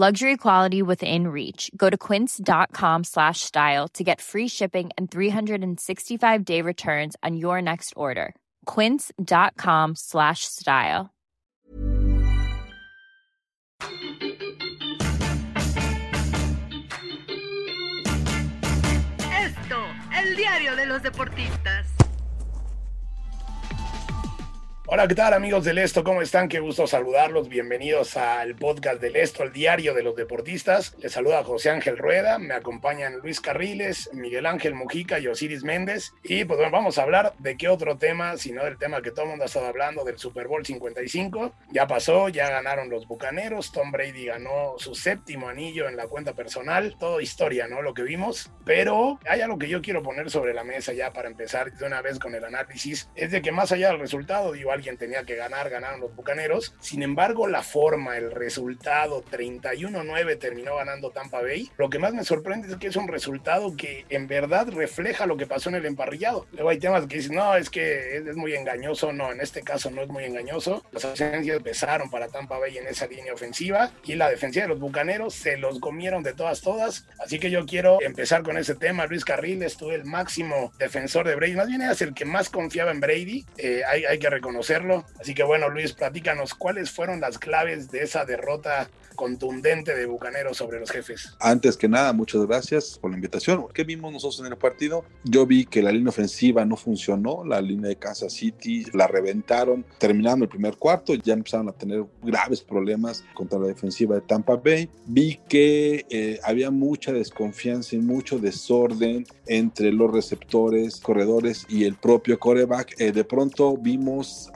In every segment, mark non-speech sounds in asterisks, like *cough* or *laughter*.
Luxury quality within reach. Go to quince.com slash style to get free shipping and 365-day returns on your next order. quince.com slash style. Esto, el diario de los deportistas. Hola, ¿qué tal amigos del Esto? ¿Cómo están? Qué gusto saludarlos. Bienvenidos al podcast del Esto, el diario de los deportistas. Les saluda José Ángel Rueda, me acompañan Luis Carriles, Miguel Ángel Mujica y Osiris Méndez. Y pues bueno, vamos a hablar de qué otro tema, sino del tema que todo el mundo ha estado hablando, del Super Bowl 55. Ya pasó, ya ganaron los Bucaneros, Tom Brady ganó su séptimo anillo en la cuenta personal. Todo historia, ¿no? Lo que vimos. Pero hay algo que yo quiero poner sobre la mesa ya para empezar de una vez con el análisis. Es de que más allá del resultado, digo, alguien tenía que ganar, ganaron los Bucaneros. Sin embargo, la forma, el resultado, 31-9 terminó ganando Tampa Bay. Lo que más me sorprende es que es un resultado que en verdad refleja lo que pasó en el emparrillado. Luego hay temas que dicen, no, es que es, muy engañoso. No, en este caso no es muy engañoso. Las ausencias pesaron para Tampa Bay en esa línea ofensiva y la defensiva de los Bucaneros se los comieron de todas, todas. Así que yo quiero empezar con ese tema. Luis Carril estuvo el máximo defensor de Brady. Más bien es el que más confiaba en Brady. Eh, hay, hay que reconocerlo. Así que bueno, Luis, platícanos cuáles fueron las claves de esa derrota contundente de Bucaneros sobre los jefes. Antes que nada, muchas gracias por la invitación. ¿Qué vimos nosotros en el partido? Yo vi que la línea ofensiva no funcionó, la línea de Kansas City la reventaron, terminando el primer cuarto, ya empezaron a tener graves problemas contra la defensiva de Tampa Bay. Vi que eh, había mucha desconfianza y mucho desorden entre los receptores, corredores y el propio coreback. Eh, de pronto vimos,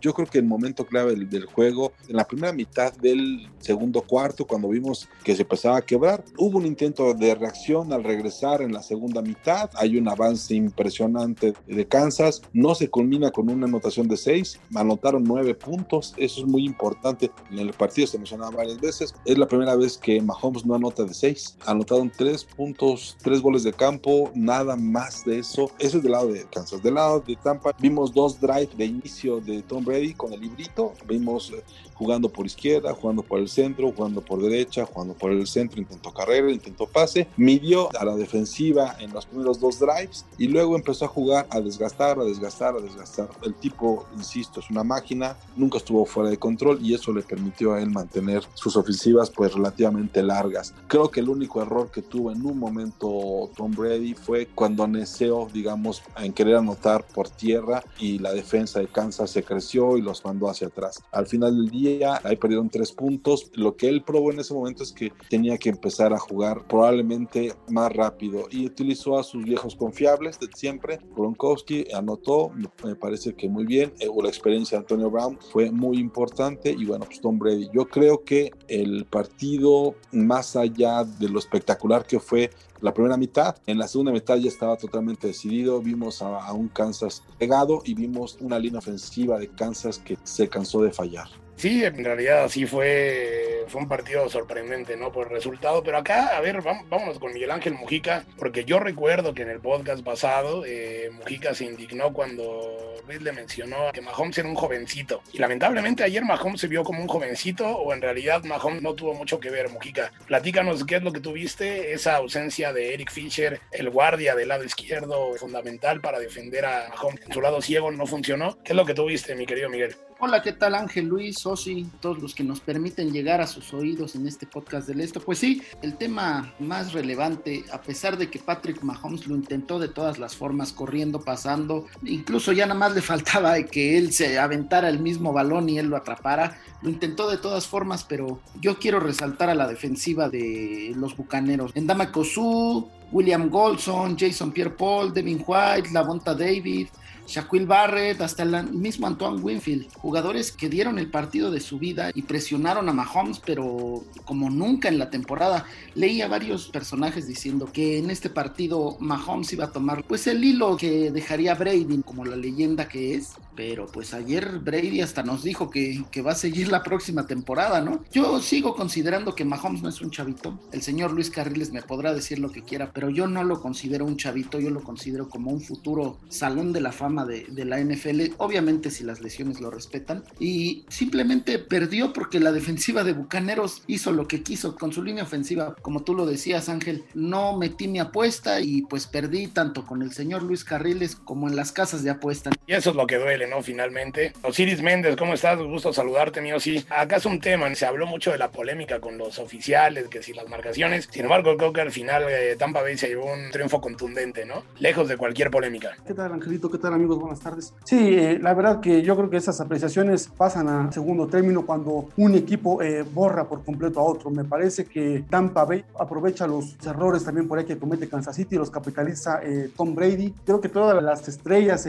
yo creo que el momento clave del, juego, en la primera mitad del segundo cuarto, cuando vimos que se empezaba a quebrar. Hubo un intento de reacción al regresar en la segunda mitad. Hay un avance impresionante de Kansas. No se culmina con una anotación de seis. Anotaron nueve puntos. Eso es muy importante. En el partido se mencionaba varias veces. Es la primera vez que Mahomes no anota de seis. Anotaron tres puntos, tres goles de campo, nada más de eso. Eso es del lado de Kansas. Del lado de Tampa vimos dos drives de inicio de Tom Brady con el librito. Vimos eh, jugando por izquierda, jugando por el centro, jugando por derecha, jugando por el centro, intentó carrera, intentó pase, midió a la defensiva en los primeros dos drives y luego empezó a jugar a desgastar, a desgastar, a desgastar. El tipo, insisto, es una máquina, nunca estuvo fuera de control y eso le permitió a él mantener sus ofensivas pues relativamente largas. Creo que el único error que tuvo en un momento Tom Brady fue cuando aneció, digamos, en querer anotar por tierra y la defensa de Kansas se creció y los mandó hacia atrás. Al final del día, ahí perdieron tres puntos. Lo que él probó en ese momento es que tenía que empezar a jugar probablemente más rápido y utilizó a sus viejos confiables de siempre. Gronkowski anotó, me parece que muy bien. Eh, la experiencia de Antonio Brown fue muy importante y bueno, pues Tom Brady. Yo creo que el partido, más allá de lo espectacular que fue la primera mitad. En la segunda mitad ya estaba totalmente decidido. Vimos a, un Kansas pegado y vimos una línea ofensiva de Kansas que se cansó de fallar. Sí, en realidad sí fue, fue un partido sorprendente, ¿no? Por el resultado. Pero acá, a ver, vámonos con Miguel Ángel Mujica, porque yo recuerdo que en el podcast pasado eh, Mujica se indignó cuando Luis le mencionó que Mahomes era un jovencito. Y lamentablemente ayer Mahomes se vio como un jovencito, o en realidad Mahomes no tuvo mucho que ver, Mujica. Platícanos qué es lo que tuviste, esa ausencia de Eric Fisher, el guardia del lado izquierdo, fundamental para defender a Mahomes. En su lado ciego no funcionó. ¿Qué es lo que tuviste, mi querido Miguel? Hola, ¿qué tal Ángel Luis, Osi, todos los que nos permiten llegar a sus oídos en este podcast del esto? Pues sí, el tema más relevante, a pesar de que Patrick Mahomes lo intentó de todas las formas, corriendo, pasando, incluso ya nada más le *laughs* faltaba que él se aventara el mismo balón y él lo atrapara, lo intentó de todas formas, pero yo quiero resaltar a la defensiva de los Bucaneros. Endama Kosu, William Goldson, Jason Pierre-Paul, Devin White, Lavonta David, Shaquille Barrett, hasta el mismo Antoine Winfield, jugadores que dieron el partido de su vida y presionaron a Mahomes, pero como nunca en la temporada. Leí a varios personajes diciendo que en este partido Mahomes iba a tomar pues el hilo que dejaría Brady como la leyenda que es, pero pues ayer Brady hasta nos dijo que, que va a seguir la próxima temporada, ¿no? Yo sigo considerando que Mahomes no es un chavito. El señor Luis Carriles me podrá decir lo que quiera, pero yo no lo considero un chavito, yo lo considero como un futuro salón de la fama de, la NFL, obviamente si las lesiones lo respetan, y simplemente perdió porque la defensiva de Bucaneros hizo lo que quiso con su línea ofensiva, como tú lo decías Ángel, no metí mi apuesta y pues perdí tanto con el señor Luis Carriles como en las casas de apuesta. Y eso es lo que duele, ¿no? Finalmente. Osiris Méndez, ¿cómo estás? Gusto saludarte, mío. Sí, acá es un tema, se habló mucho de la polémica con los oficiales, que si las marcaciones, sin embargo creo que al final eh, Tampa Bay se llevó un triunfo contundente, ¿no? Lejos de cualquier polémica. ¿Qué tal, Angelito? ¿Qué tal, amigo? buenas tardes. Sí, eh, la verdad que yo creo que esas apreciaciones pasan a segundo término cuando un equipo eh, borra por completo a otro. Me parece que Tampa Bay aprovecha los errores también por ahí que comete Kansas City, los capitaliza Tom Brady. Creo que todas las estrellas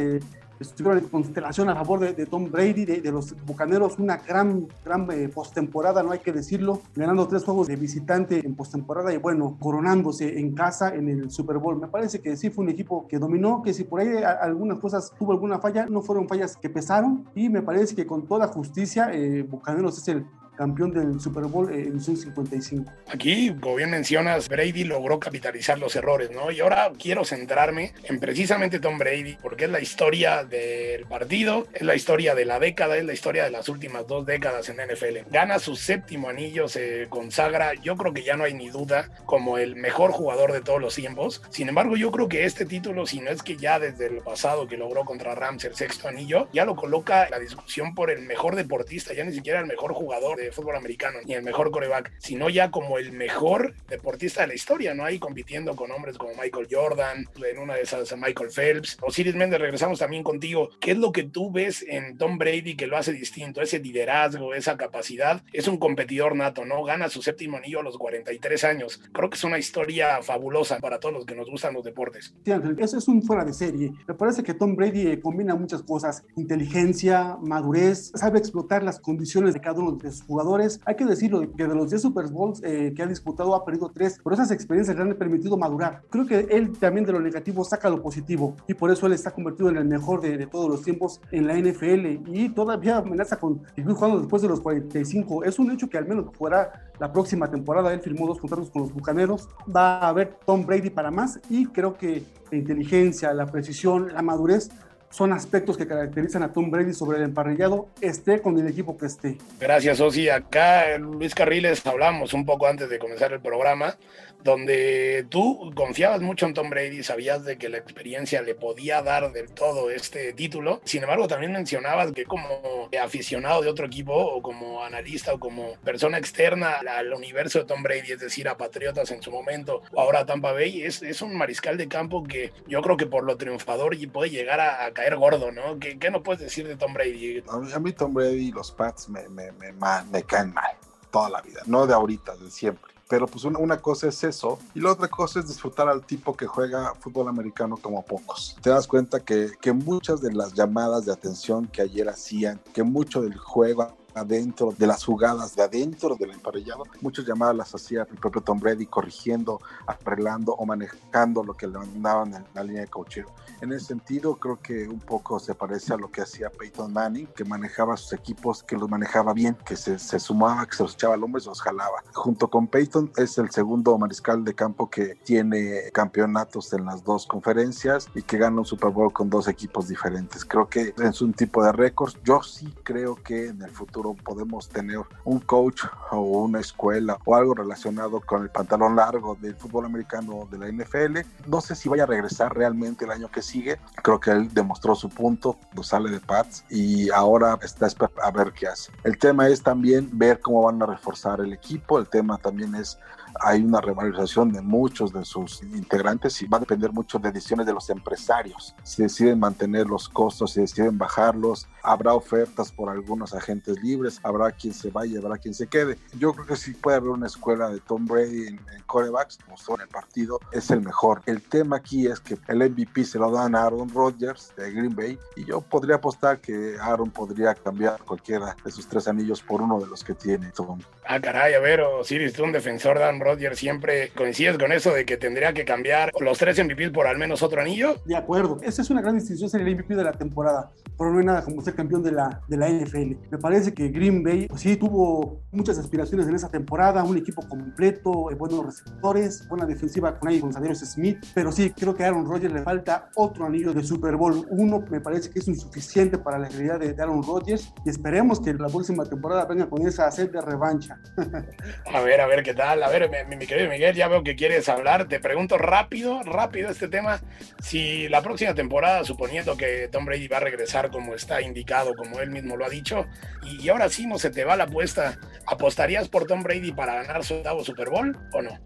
estuvieron en constelación a favor de, Tom Brady, de, los Bucaneros, una gran, gran eh, postemporada, no hay que decirlo, ganando tres juegos de visitante en postemporada y bueno, coronándose en casa en el Super Bowl. Me parece que sí fue un equipo que dominó, que si por ahí algunas cosas tuvo alguna falla, no fueron fallas que pesaron y me parece que con toda justicia eh, Bucaneros es el campeón del Super Bowl en edición 55. Aquí, como bien mencionas, Brady logró capitalizar los errores, ¿no? Y ahora quiero centrarme en precisamente Tom Brady, porque es la historia del partido, es la historia de la década, es la historia de las últimas dos décadas en NFL. Gana su séptimo anillo, se consagra, yo creo que ya no hay ni duda, como el mejor jugador de todos los tiempos. Sin embargo, yo creo que este título, si no es que ya desde el pasado que logró contra Rams el sexto anillo, ya lo coloca en la discusión por el mejor deportista, ya ni siquiera el mejor jugador de fútbol americano, ni el mejor coreback, sino ya como el mejor deportista de la historia, ¿no? Ahí compitiendo con hombres como Michael Jordan, en una de esas Michael Phelps. Osiris Méndez, regresamos también contigo. ¿Qué es lo que tú ves en Tom Brady que lo hace distinto? Ese liderazgo, esa capacidad. Es un competidor nato, ¿no? Gana su séptimo anillo a los 43 años. Creo que es una historia fabulosa para todos los que nos gustan los deportes. Sí, Ángel, eso es un fuera de serie. Me parece que Tom Brady eh, combina muchas cosas, inteligencia, madurez, sabe explotar las condiciones de cada uno de sus jugadores. Hay que decirlo, que de los 10 Super Bowls eh, que ha disputado ha perdido 3, pero esas experiencias le han permitido madurar. Creo que él también de lo negativo saca lo positivo y por eso él está convertido en el mejor de, todos los tiempos en la NFL y todavía amenaza con seguir jugando después de los 45. Es un hecho que al menos fuera la próxima temporada. Él firmó dos contratos con los Bucaneros. Va a haber Tom Brady para más y creo que la inteligencia, la precisión, la madurez son aspectos que caracterizan a Tom Brady sobre el emparrillado, esté con el equipo que esté. Gracias, Osi. Acá, Luis Carriles, hablamos un poco antes de comenzar el programa donde tú confiabas mucho en Tom Brady, sabías de que la experiencia le podía dar del todo este título. Sin embargo, también mencionabas que como aficionado de otro equipo o como analista o como persona externa al universo de Tom Brady, es decir, a Patriotas en su momento o ahora a Tampa Bay, es, es un mariscal de campo que yo creo que por lo triunfador puede llegar a, caer gordo, ¿no? ¿Qué, ¿Qué, no puedes decir de Tom Brady? A mí, Tom Brady y los Pats me, me, me, me caen mal toda la vida, no de ahorita, de siempre pero pues una, cosa es eso y la otra cosa es disfrutar al tipo que juega fútbol americano como pocos. Te das cuenta que, que muchas de las llamadas de atención que ayer hacían, que mucho del juego adentro de las jugadas de adentro del emparellado. Muchas llamadas las hacía el propio Tom Brady corrigiendo, arreglando o manejando lo que le mandaban en la línea de coaching. En ese sentido, creo que un poco se parece a lo que hacía Peyton Manning, que manejaba sus equipos, que los manejaba bien, que se, se sumaba, que se los echaba al hombro y se los jalaba. Junto con Peyton es el segundo mariscal de campo que tiene campeonatos en las dos conferencias y que gana un Super Bowl con dos equipos diferentes. Creo que es un tipo de récords. Yo sí creo que en el futuro podemos tener un coach o una escuela o algo relacionado con el pantalón largo del fútbol americano de la NFL. No sé si vaya a regresar realmente el año que sigue. Creo que él demostró su punto, lo sale de Pats y ahora está a ver qué hace. El tema es también ver cómo van a reforzar el equipo. El tema también es hay una revalorización de muchos de sus integrantes y va a depender mucho de decisiones de los empresarios. Si deciden mantener los costos, si deciden bajarlos, habrá ofertas por algunos agentes libres, habrá quien se vaya, habrá quien se quede. Yo creo que sí puede haber una escuela de Tom Brady en, en corebacks, como son el partido, es el mejor. El tema aquí es que el MVP se lo dan a Aaron Rodgers de Green Bay y yo podría apostar que Aaron podría cambiar cualquiera de sus tres anillos por uno de los que tiene Tom. Ah, caray, a ver, Osiris, tú un defensor de Aaron Rodgers, siempre coincides con eso de que tendría que cambiar los tres MVP por al menos otro anillo. De acuerdo, esa es una gran distinción ser el MVP de la temporada, pero no hay nada como ser campeón de la, de la NFL. Me parece que Green Bay, pues sí, tuvo muchas aspiraciones en esa temporada, un equipo completo, eh, buenos receptores, buena defensiva con ahí González Smith, pero sí, creo que a Aaron Rodgers le falta otro anillo de Super Bowl. Uno me parece que es insuficiente para la realidad de, de Aaron Rodgers y esperemos que la próxima temporada venga con esa sed de revancha. *laughs* a ver, a ver qué tal. A ver, mi, mi, querido Miguel, ya veo que quieres hablar. Te pregunto rápido, rápido este tema. Si la próxima temporada, suponiendo que Tom Brady va a regresar como está indicado, como él mismo lo ha dicho, y, y ahora sí no se te va la apuesta, ¿apostarías por Tom Brady para ganar su octavo Super Bowl o no?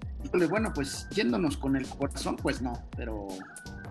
Bueno, pues yéndonos con el corazón, pues no, pero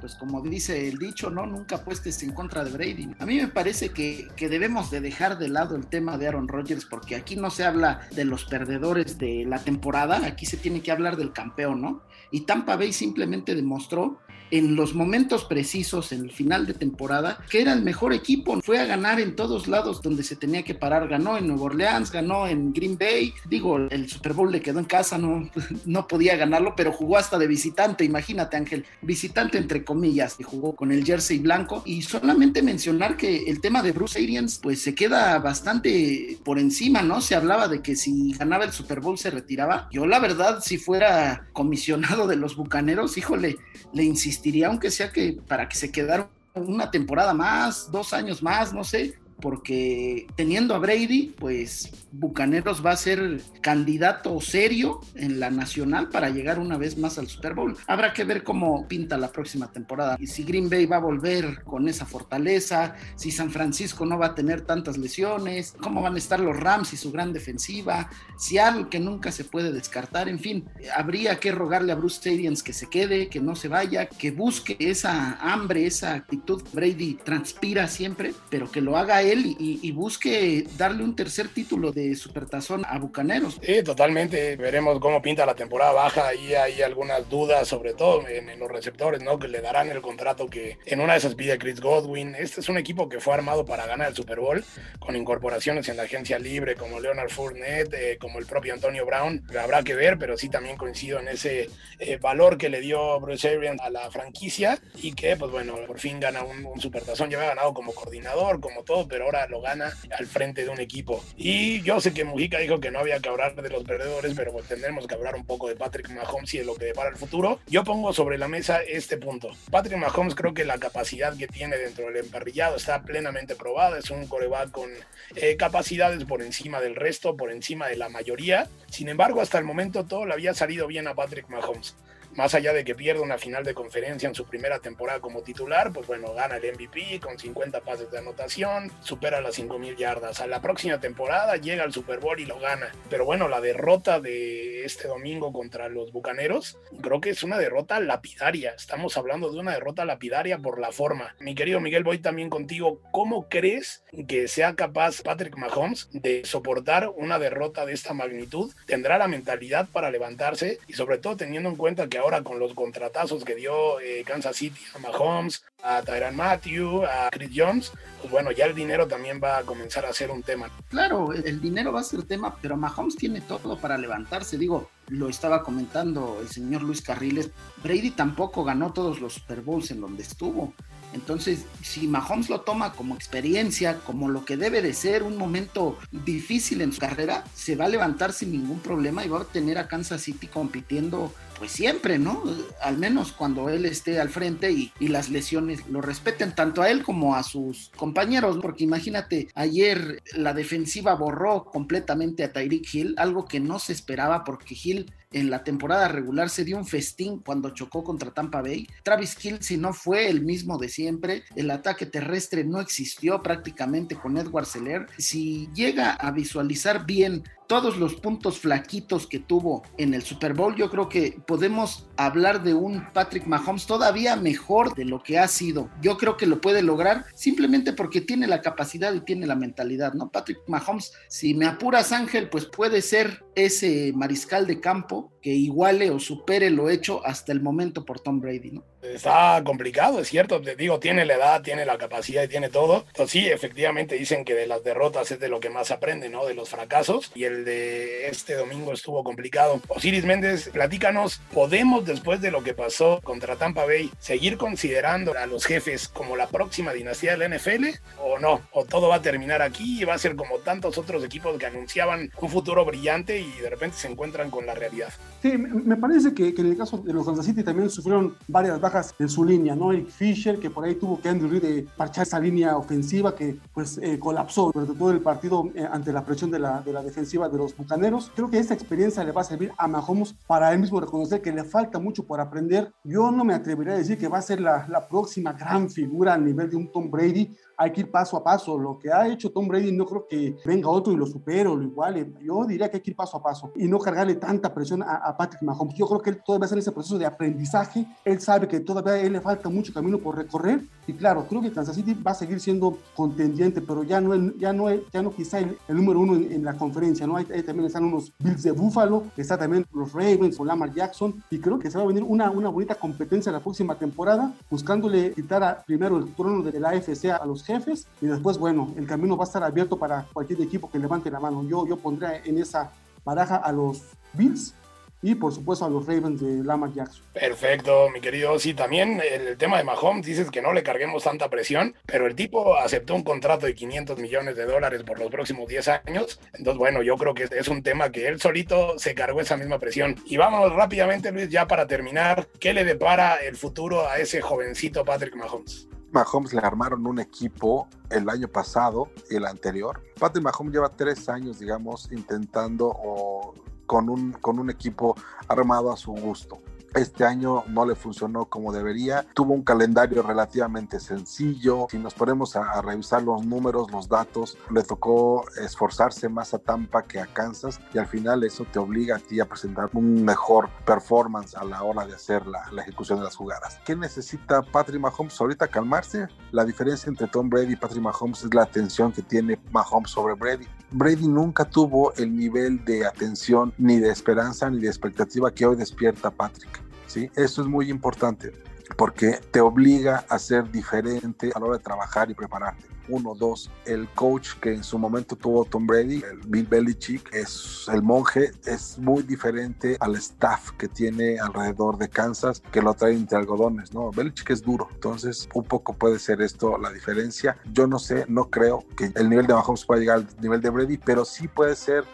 pues como dice el dicho, no, nunca apuestes en contra de Brady. A mí me parece que, que, debemos de dejar de lado el tema de Aaron Rodgers porque aquí no se habla de los perdedores de la temporada, aquí se tiene que hablar del campeón, ¿no? Y Tampa Bay simplemente demostró en los momentos precisos, en el final de temporada, que era el mejor equipo. Fue a ganar en todos lados donde se tenía que parar. Ganó en Nueva Orleans, ganó en Green Bay. Digo, el Super Bowl le quedó en casa, no, *laughs* no podía ganarlo, pero jugó hasta de visitante. Imagínate, Ángel, visitante entre comillas, y jugó con el jersey blanco. Y solamente mencionar que el tema de Bruce Arians, pues se queda bastante por encima, ¿no? Se hablaba de que si ganaba el Super Bowl se retiraba. Yo, la verdad, si fuera comisionado de los bucaneros, híjole, le insistiría aunque sea que para que se quedara una temporada más, dos años más, no sé, porque teniendo a Brady, pues Bucaneros va a ser candidato serio en la nacional para llegar una vez más al Super Bowl. Habrá que ver cómo pinta la próxima temporada y si Green Bay va a volver con esa fortaleza, si San Francisco no va a tener tantas lesiones, cómo van a estar los Rams y su gran defensiva, si algo que nunca se puede descartar, en fin, habría que rogarle a Bruce Arians que se quede, que no se vaya, que busque esa hambre, esa actitud Brady transpira siempre, pero que lo haga él y, y, busque darle un tercer título de Supertazón a Bucaneros. Sí, totalmente. Veremos cómo pinta la temporada baja. Ahí hay algunas dudas, sobre todo en, en, los receptores, ¿no? Que le darán el contrato que en una de esas pide Chris Godwin. Este es un equipo que fue armado para ganar el Super Bowl, con incorporaciones en la agencia libre como Leonard Fournette, eh, como el propio Antonio Brown. Habrá que ver, pero sí también coincido en ese eh, valor que le dio Bruce Arians a la franquicia y que, pues bueno, por fin gana un, un Supertazón. Ya había ganado como coordinador, como todo, pero ahora lo gana al frente de un equipo. Y yo sé que Mujica dijo que no había que hablar de los perdedores, pero pues tendremos que hablar un poco de Patrick Mahomes y de lo que depara el futuro. Yo pongo sobre la mesa este punto. Patrick Mahomes creo que la capacidad que tiene dentro del emparrillado está plenamente probada. Es un coreback con eh, capacidades por encima del resto, por encima de la mayoría. Sin embargo, hasta el momento todo le había salido bien a Patrick Mahomes más allá de que pierda una final de conferencia en su primera temporada como titular, pues bueno, gana el MVP con 50 pases de anotación, supera las 5000 yardas. A la próxima temporada llega al Super Bowl y lo gana. Pero bueno, la derrota de este domingo contra los Bucaneros, creo que es una derrota lapidaria. Estamos hablando de una derrota lapidaria por la forma. Mi querido Miguel, voy también contigo. ¿Cómo crees que sea capaz Patrick Mahomes de soportar una derrota de esta magnitud? ¿Tendrá la mentalidad para levantarse? Y sobre todo teniendo en cuenta que ahora con los contratazos que dio eh, Kansas City a Mahomes, a Tyran Matthew, a Chris Jones, pues bueno, ya el dinero también va a comenzar a ser un tema. Claro, el dinero va a ser tema, pero Mahomes tiene todo para levantarse. Digo, lo estaba comentando el señor Luis Carriles, Brady tampoco ganó todos los Super Bowls en donde estuvo. Entonces, si Mahomes lo toma como experiencia, como lo que debe de ser un momento difícil en su carrera, se va a levantar sin ningún problema y va a tener a Kansas City compitiendo pues siempre, ¿no? Al menos cuando él esté al frente y, y, las lesiones lo respeten tanto a él como a sus compañeros, porque imagínate, ayer la defensiva borró completamente a Tyreek Hill, algo que no se esperaba porque Hill en la temporada regular se dio un festín cuando chocó contra Tampa Bay. Travis si no fue el mismo de siempre. El ataque terrestre no existió prácticamente con Edward Seller. Si llega a visualizar bien todos los puntos flaquitos que tuvo en el Super Bowl, yo creo que podemos hablar de un Patrick Mahomes todavía mejor de lo que ha sido. Yo creo que lo puede lograr simplemente porque tiene la capacidad y tiene la mentalidad, ¿no? Patrick Mahomes, si me apuras Ángel, pues puede ser ese mariscal de campo que iguale o supere lo hecho hasta el momento por Tom Brady, ¿no? Está complicado, es cierto, te digo, tiene la edad, tiene la capacidad y tiene todo. Entonces sí, efectivamente dicen que de las derrotas es de lo que más aprende, ¿no? De los fracasos. Y el de este domingo estuvo complicado. Osiris Méndez, platícanos, ¿podemos después de lo que pasó contra Tampa Bay seguir considerando a los jefes como la próxima dinastía de la NFL o no? ¿O todo va a terminar aquí y va a ser como tantos otros equipos que anunciaban un futuro brillante y de repente se encuentran con la realidad? Sí, me parece que, en el caso de los Kansas City también sufrieron varias bajas en su línea, ¿no? Eric Fisher, que por ahí tuvo que Andrew Reid de parchar esa línea ofensiva que pues eh, colapsó durante todo el partido eh, ante la presión de la, de la defensiva de los Bucaneros. Creo que esta experiencia le va a servir a Mahomes para él mismo reconocer que le falta mucho por aprender. Yo no me atrevería a decir que va a ser la, la próxima gran figura a nivel de un Tom Brady, hay que ir paso a paso. Lo que ha hecho Tom Brady no creo que venga otro y lo supere o lo iguale. Yo diría que hay que ir paso a paso y no cargarle tanta presión a, Patrick Mahomes. Yo creo que él todavía está en ese proceso de aprendizaje. Él sabe que todavía le falta mucho camino por recorrer y claro, creo que Kansas City va a seguir siendo contendiente, pero ya no, ya no, ya no quizá el, número uno en, la conferencia. ¿no? Ahí, también están unos Bills de Buffalo, está también los Ravens o Lamar Jackson y creo que se va a venir una, una bonita competencia la próxima temporada buscándole quitar a, primero el trono de la AFC a los jefes y después, bueno, el camino va a estar abierto para cualquier equipo que levante la mano. Yo, yo pondría en esa baraja a los Bills y por supuesto a los Ravens de Lamar Jackson. Perfecto, mi querido. Sí, también el tema de Mahomes, dices que no le carguemos tanta presión, pero el tipo aceptó un contrato de 500 millones de dólares por los próximos 10 años. Entonces, bueno, yo creo que es un tema que él solito se cargó esa misma presión. Y vámonos rápidamente, Luis, ya para terminar, ¿qué le depara el futuro a ese jovencito Patrick Mahomes? Mahomes le armaron un equipo el año pasado y el anterior. Patrick Mahomes lleva tres años, digamos, intentando o con un, con un equipo armado a su gusto. Este año no le funcionó como debería. Tuvo un calendario relativamente sencillo. Si nos ponemos a, revisar los números, los datos, le tocó esforzarse más a Tampa que a Kansas y al final eso te obliga a ti a presentar un mejor performance a la hora de hacer la, la ejecución de las jugadas. ¿Qué necesita Patrick Mahomes ahorita? Calmarse. La diferencia entre Tom Brady y Patrick Mahomes es la atención que tiene Mahomes sobre Brady. Brady nunca tuvo el nivel de atención, ni de esperanza, ni de expectativa que hoy despierta Patrick. ¿Sí? Eso es muy importante porque te obliga a ser diferente a la hora de trabajar y prepararte. Uno, dos, el coach que en su momento tuvo Tom Brady, el Bill Belichick, es el monje, es muy diferente al staff que tiene alrededor de Kansas, que lo trae entre algodones, ¿no? Belichick es duro, entonces un poco puede ser esto la diferencia. Yo no sé, no creo que el nivel de Mahomes pueda llegar al nivel de Brady, pero sí puede ser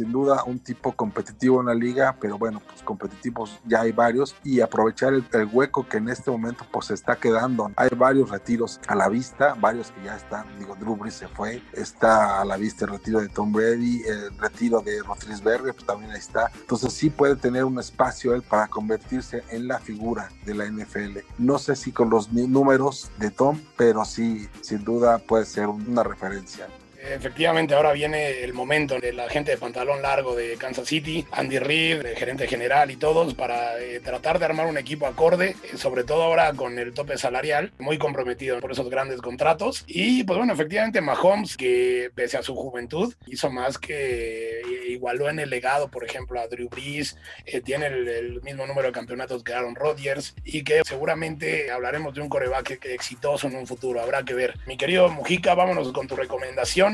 sin duda un tipo competitivo en la liga, pero bueno, pues competitivos ya hay varios y aprovechar el, hueco que en este momento pues se está quedando. Hay varios retiros a la vista, varios que ya están, digo, Drew Brees se fue, está a la vista el retiro de Tom Brady, el retiro de Roethlisberger, pues también ahí está. Entonces sí puede tener un espacio él para convertirse en la figura de la NFL. No sé si con los números de Tom, pero sí, sin duda puede ser una referencia. Efectivamente, ahora viene el momento de la gente de pantalón largo de Kansas City, Andy Reid, el gerente general y todos, para eh, tratar de armar un equipo acorde, eh, sobre todo ahora con el tope salarial, muy comprometido por esos grandes contratos. Y pues bueno, efectivamente, Mahomes, que pese a su juventud, hizo más que eh, igualó en el legado, por ejemplo, a Drew Brees, tiene el, mismo número de campeonatos que Aaron Rodgers y que seguramente hablaremos de un coreback exitoso en un futuro, habrá que ver. Mi querido Mujica, vámonos con tu recomendación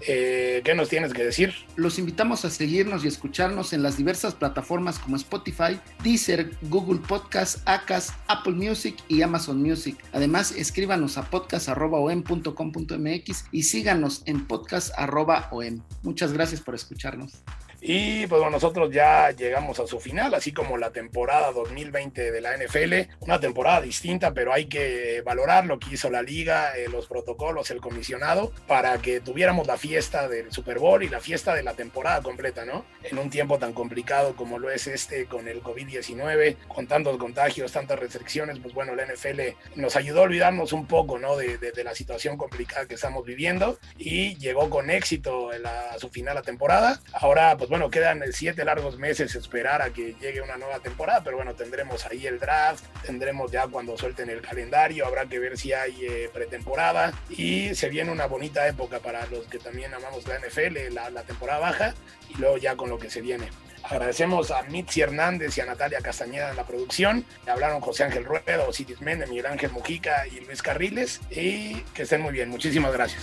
eh, ¿qué nos tienes que decir? Los invitamos a seguirnos y escucharnos en las diversas plataformas como Spotify, Deezer, Google Podcast, Acast, Apple Music y Amazon Music. Además, escríbanos a podcast.om.com.mx y síganos en podcast.om. Muchas gracias por escucharnos. Y pues bueno, nosotros ya llegamos a su final, así como la temporada 2020 de la NFL, una temporada distinta, pero hay que valorar lo que hizo la liga, eh, los protocolos, el comisionado, para que tuviéramos la fiesta del Super Bowl y la fiesta de la temporada completa, ¿no? En un tiempo tan complicado como lo es este con el COVID-19, con tantos contagios, tantas restricciones, pues bueno, la NFL nos ayudó a olvidarnos un poco, ¿no? De, de, la situación complicada que estamos viviendo y llegó con éxito a su final la temporada. Ahora, pues bueno, quedan siete largos meses esperar a que llegue una nueva temporada, pero bueno, tendremos ahí el draft, tendremos ya cuando suelten el calendario, habrá que ver si hay eh, pretemporada y se viene una bonita época para los que también amamos la NFL, la, la temporada baja y luego ya con lo que se viene. Agradecemos a Mitzi Hernández y a Natalia Castañeda en la producción. Hablaron José Ángel Rueda, Osiris Méndez, Miguel Ángel Mujica y Luis Carriles. Y que estén muy bien. Muchísimas gracias.